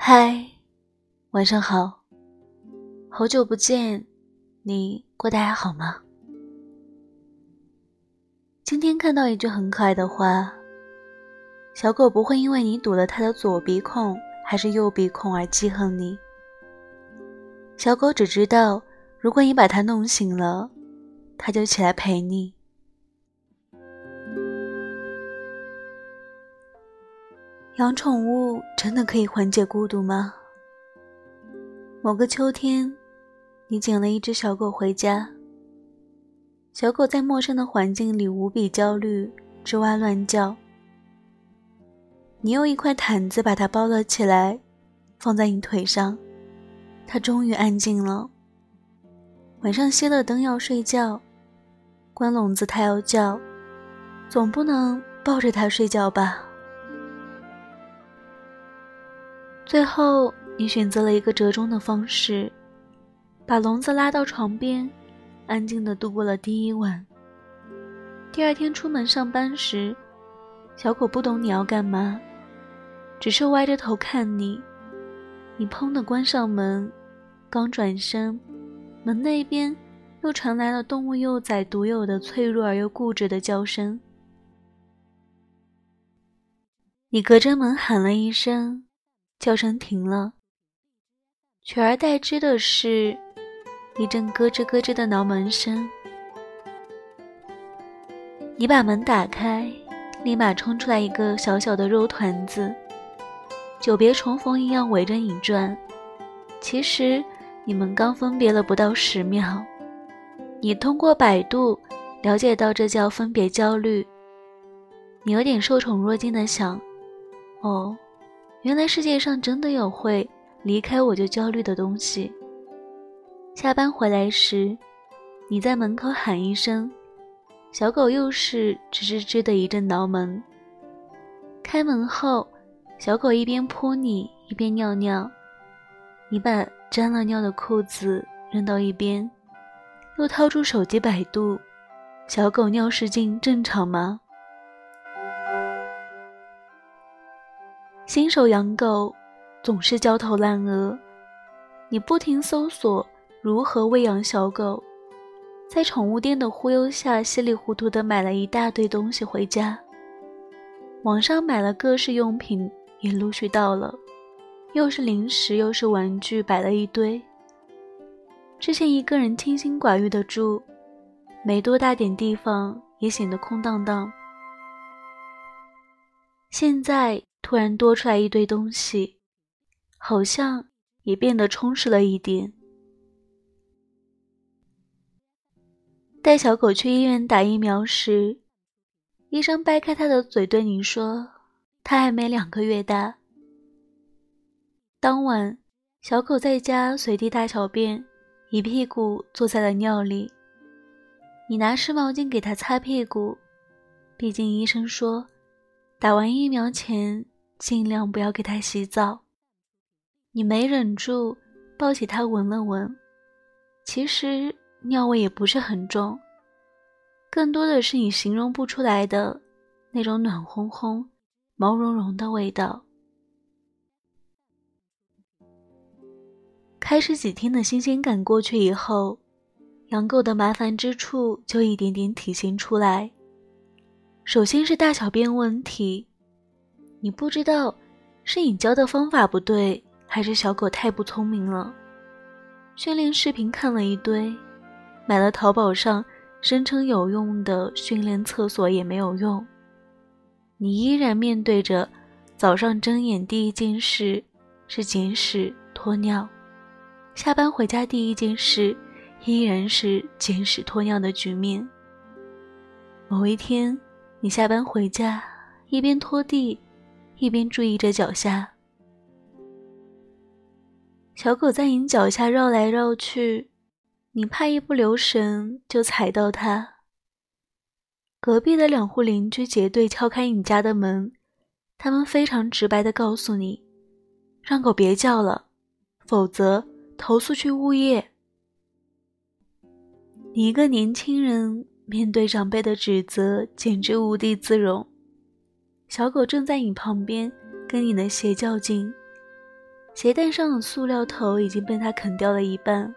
嗨，晚上好，好久不见，你过得还好吗？今天看到一句很可爱的话：小狗不会因为你堵了它的左鼻孔还是右鼻孔而记恨你，小狗只知道，如果你把它弄醒了，它就起来陪你。养宠物真的可以缓解孤独吗？某个秋天，你捡了一只小狗回家。小狗在陌生的环境里无比焦虑，吱哇乱叫。你用一块毯子把它包了起来，放在你腿上，它终于安静了。晚上熄了灯要睡觉，关笼子它要叫，总不能抱着它睡觉吧？最后，你选择了一个折中的方式，把笼子拉到床边，安静的度过了第一晚。第二天出门上班时，小狗不懂你要干嘛，只是歪着头看你。你砰的关上门，刚转身，门那边又传来了动物幼崽独有的脆弱而又固执的叫声。你隔着门喊了一声。叫声停了，取而代之的是一阵咯吱咯吱的挠门声。你把门打开，立马冲出来一个小小的肉团子，久别重逢一样围着你转。其实你们刚分别了不到十秒，你通过百度了解到这叫分别焦虑。你有点受宠若惊的想：哦。原来世界上真的有会离开我就焦虑的东西。下班回来时，你在门口喊一声，小狗又是吱吱吱的一阵挠门。开门后，小狗一边扑你一边尿尿，你把沾了尿的裤子扔到一边，又掏出手机百度，小狗尿失禁正常吗？新手养狗总是焦头烂额，你不停搜索如何喂养小狗，在宠物店的忽悠下，稀里糊涂的买了一大堆东西回家。网上买了各式用品也陆续到了，又是零食又是玩具，摆了一堆。之前一个人清心寡欲的住，没多大点地方也显得空荡荡。现在。突然多出来一堆东西，好像也变得充实了一点。带小狗去医院打疫苗时，医生掰开它的嘴对你说：“它还没两个月大。”当晚，小狗在家随地大小便，一屁股坐在了尿里。你拿湿毛巾给它擦屁股，毕竟医生说，打完疫苗前。尽量不要给它洗澡。你没忍住，抱起它闻了闻，其实尿味也不是很重，更多的是你形容不出来的那种暖烘烘、毛茸茸的味道。开始几天的新鲜感过去以后，养狗的麻烦之处就一点点体现出来。首先是大小便问题。你不知道是你教的方法不对，还是小狗太不聪明了。训练视频看了一堆，买了淘宝上声称有用的训练厕所也没有用。你依然面对着早上睁眼第一件事是捡屎拖尿，下班回家第一件事依然是捡屎拖尿的局面。某一天，你下班回家一边拖地。一边注意着脚下，小狗在你脚下绕来绕去，你怕一不留神就踩到它。隔壁的两户邻居结队敲开你家的门，他们非常直白的告诉你，让狗别叫了，否则投诉去物业。你一个年轻人面对长辈的指责，简直无地自容。小狗正在你旁边，跟你的鞋较劲，鞋带上的塑料头已经被它啃掉了一半。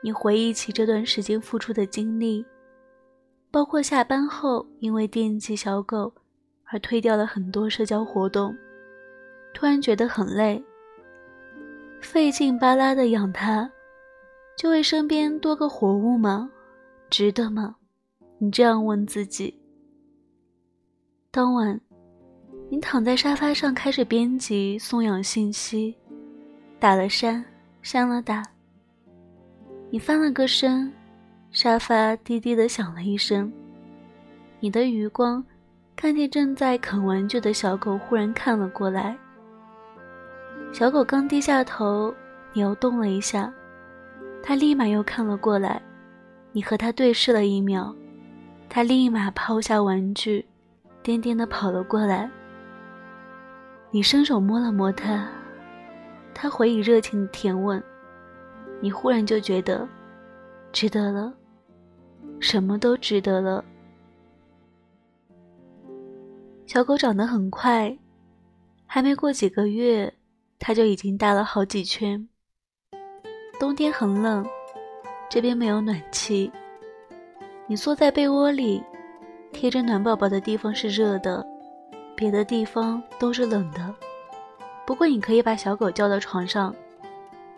你回忆起这段时间付出的精力，包括下班后因为惦记小狗而推掉了很多社交活动，突然觉得很累。费劲巴拉的养它，就为身边多个活物吗？值得吗？你这样问自己。当晚，你躺在沙发上开始编辑送养信息，打了删，删了打。你翻了个身，沙发低低的响了一声。你的余光看见正在啃玩具的小狗忽然看了过来。小狗刚低下头，你又动了一下，它立马又看了过来。你和它对视了一秒，它立马抛下玩具，颠颠的跑了过来。你伸手摸了摸它，它回以热情的舔吻。你忽然就觉得，值得了，什么都值得了。小狗长得很快，还没过几个月，它就已经大了好几圈。冬天很冷，这边没有暖气，你缩在被窝里，贴着暖宝宝的地方是热的，别的地方都是冷的。不过你可以把小狗叫到床上。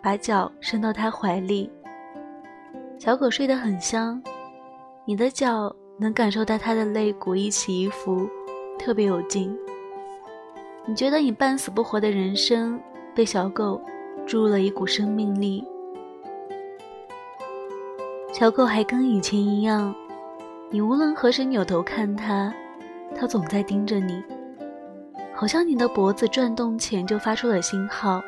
把脚伸到他怀里，小狗睡得很香，你的脚能感受到它的肋骨一起一伏，特别有劲。你觉得你半死不活的人生被小狗注入了一股生命力。小狗还跟以前一样，你无论何时扭头看他，他总在盯着你，好像你的脖子转动前就发出了信号，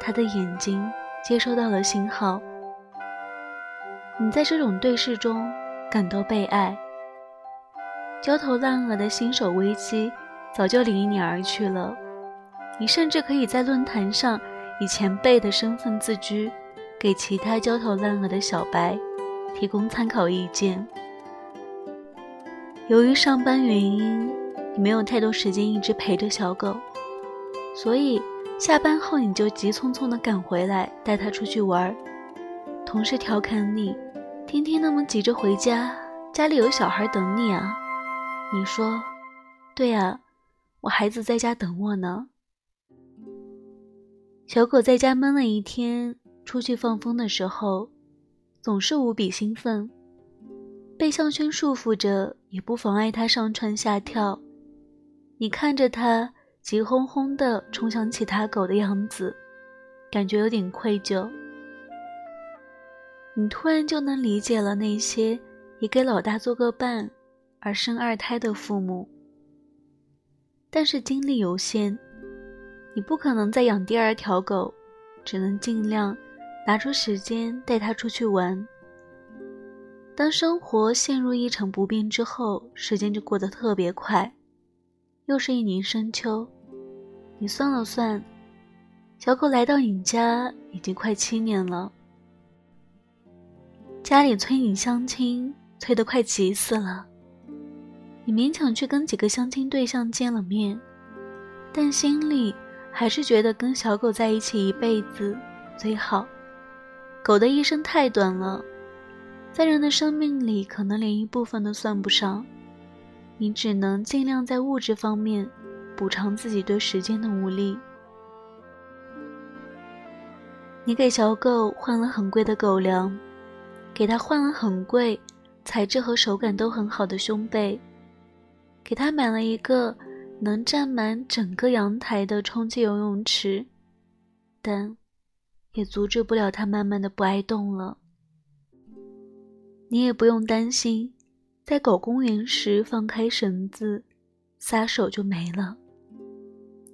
他的眼睛。接收到了信号，你在这种对视中感到被爱。焦头烂额的新手危机早就离你而去了，你甚至可以在论坛上以前辈的身份自居，给其他焦头烂额的小白提供参考意见。由于上班原因，你没有太多时间一直陪着小狗，所以。下班后你就急匆匆地赶回来，带它出去玩。同事调侃你：“天天那么急着回家，家里有小孩等你啊。”你说：“对呀，我孩子在家等我呢。”小狗在家闷了一天，出去放风的时候，总是无比兴奋。被项圈束缚着，也不妨碍它上蹿下跳。你看着它。急哄哄地冲向其他狗的样子，感觉有点愧疚。你突然就能理解了那些以给老大做个伴而生二胎的父母。但是精力有限，你不可能再养第二条狗，只能尽量拿出时间带它出去玩。当生活陷入一成不变之后，时间就过得特别快。又是一年深秋，你算了算，小狗来到你家已经快七年了。家里催你相亲，催得快急死了。你勉强去跟几个相亲对象见了面，但心里还是觉得跟小狗在一起一辈子最好。狗的一生太短了，在人的生命里，可能连一部分都算不上。你只能尽量在物质方面补偿自己对时间的无力。你给小狗换了很贵的狗粮，给它换了很贵、材质和手感都很好的胸背，给它买了一个能占满整个阳台的充气游泳池，但也阻止不了它慢慢的不爱动了。你也不用担心。在狗公园时，放开绳子，撒手就没了。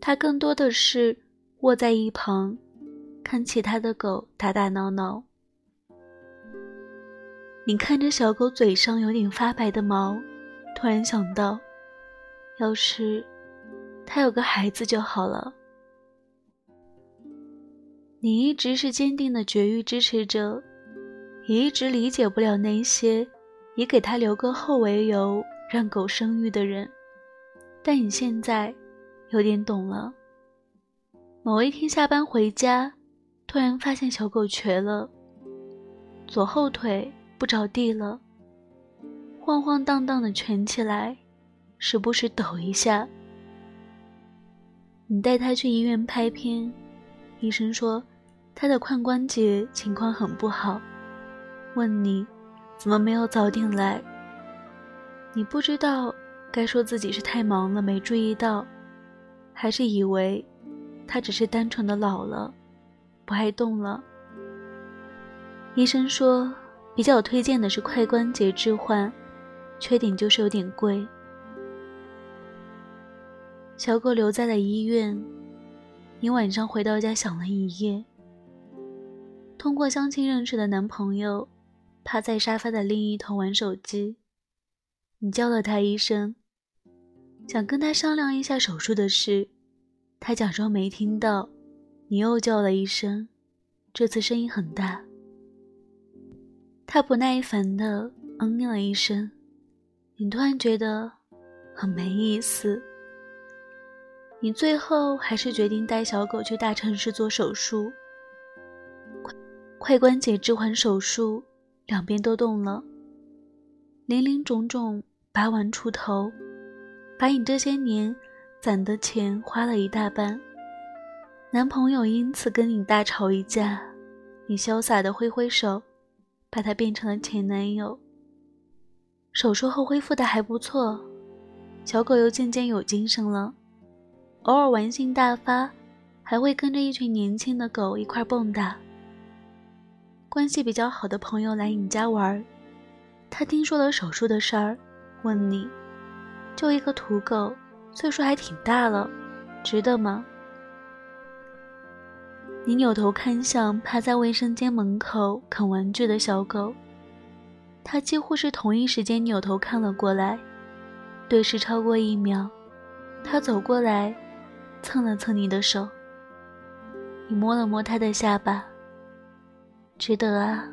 它更多的是卧在一旁，看其他的狗打打闹闹。你看着小狗嘴上有点发白的毛，突然想到，要是它有个孩子就好了。你一直是坚定的绝育支持者，也一直理解不了那些。以给他留个后为由让狗生育的人，但你现在有点懂了。某一天下班回家，突然发现小狗瘸了，左后腿不着地了，晃晃荡荡的蜷起来，时不时抖一下。你带它去医院拍片，医生说它的髋关节情况很不好，问你怎么没有早点来。你不知道该说自己是太忙了没注意到，还是以为。他只是单纯的老了，不爱动了。医生说，比较推荐的是髋关节置换，缺点就是有点贵。小狗留在了医院，你晚上回到家想了一夜。通过相亲认识的男朋友，趴在沙发的另一头玩手机。你叫了他一声，想跟他商量一下手术的事。他假装没听到，你又叫了一声，这次声音很大。他不耐烦的嗯了一声，你突然觉得很没意思。你最后还是决定带小狗去大城市做手术，髋关节置换手术，两边都动了，林林种种八万出头，把你这些年。攒的钱花了一大半，男朋友因此跟你大吵一架，你潇洒的挥挥手，把他变成了前男友。手术后恢复的还不错，小狗又渐渐有精神了，偶尔玩性大发，还会跟着一群年轻的狗一块蹦跶。关系比较好的朋友来你家玩，他听说了手术的事儿，问你，就一个土狗。岁数还挺大了，值得吗？你扭头看向趴在卫生间门口啃玩具的小狗，它几乎是同一时间扭头看了过来，对视超过一秒，它走过来，蹭了蹭你的手，你摸了摸它的下巴，值得啊。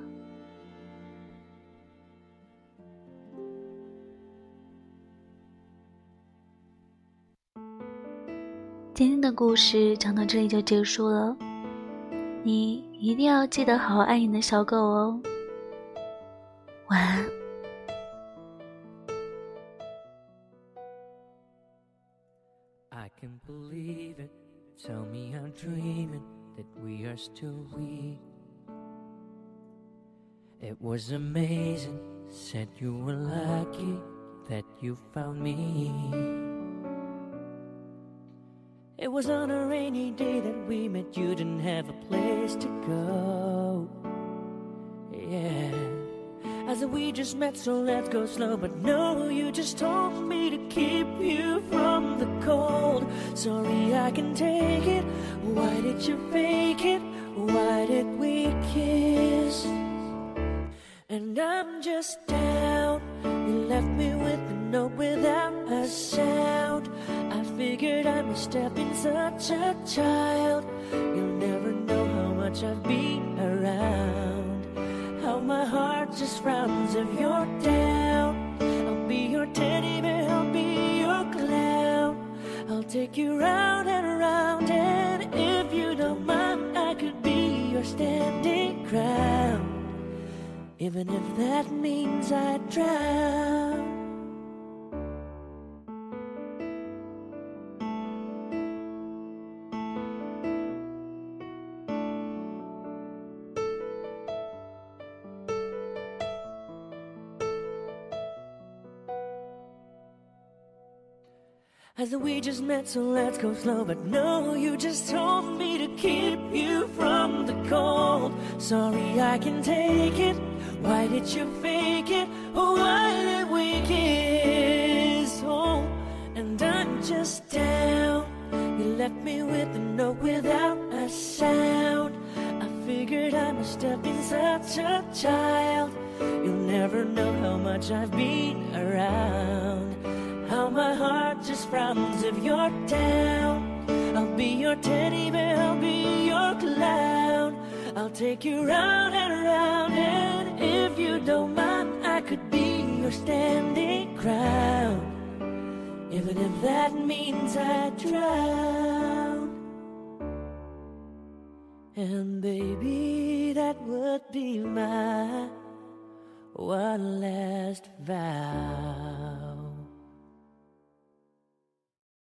今天的故事讲到这里就结束了，你一定要记得好好爱你的小狗哦。晚安。Was amazing said you were lucky that you found me It was on a rainy day that we met. You didn't have a place to go. Yeah. I said we just met, so let's go slow. But no, you just told me to keep you from the cold. Sorry, I can take it. Why did you fake it? I've been such a child. You'll never know how much I've been around. How my heart just frowns if you're down. I'll be your teddy bear, I'll be your clown. I'll take you round and around, and if you don't mind, I could be your standing crown. Even if that means I drown. Said we just met, so let's go slow. But no, you just told me to keep you from the cold. Sorry, I can take it. Why did you fake it? Why did we kiss? Oh, and I'm just down. You left me with a note without a sound. I figured I must have been such a child. You'll never know how much I've been around. How my heart just frowns if you're down. I'll be your teddy bear, I'll be your clown. I'll take you round and round, and if you don't mind, I could be your standing crown. Even if that means I drown. And baby, that would be my one last vow.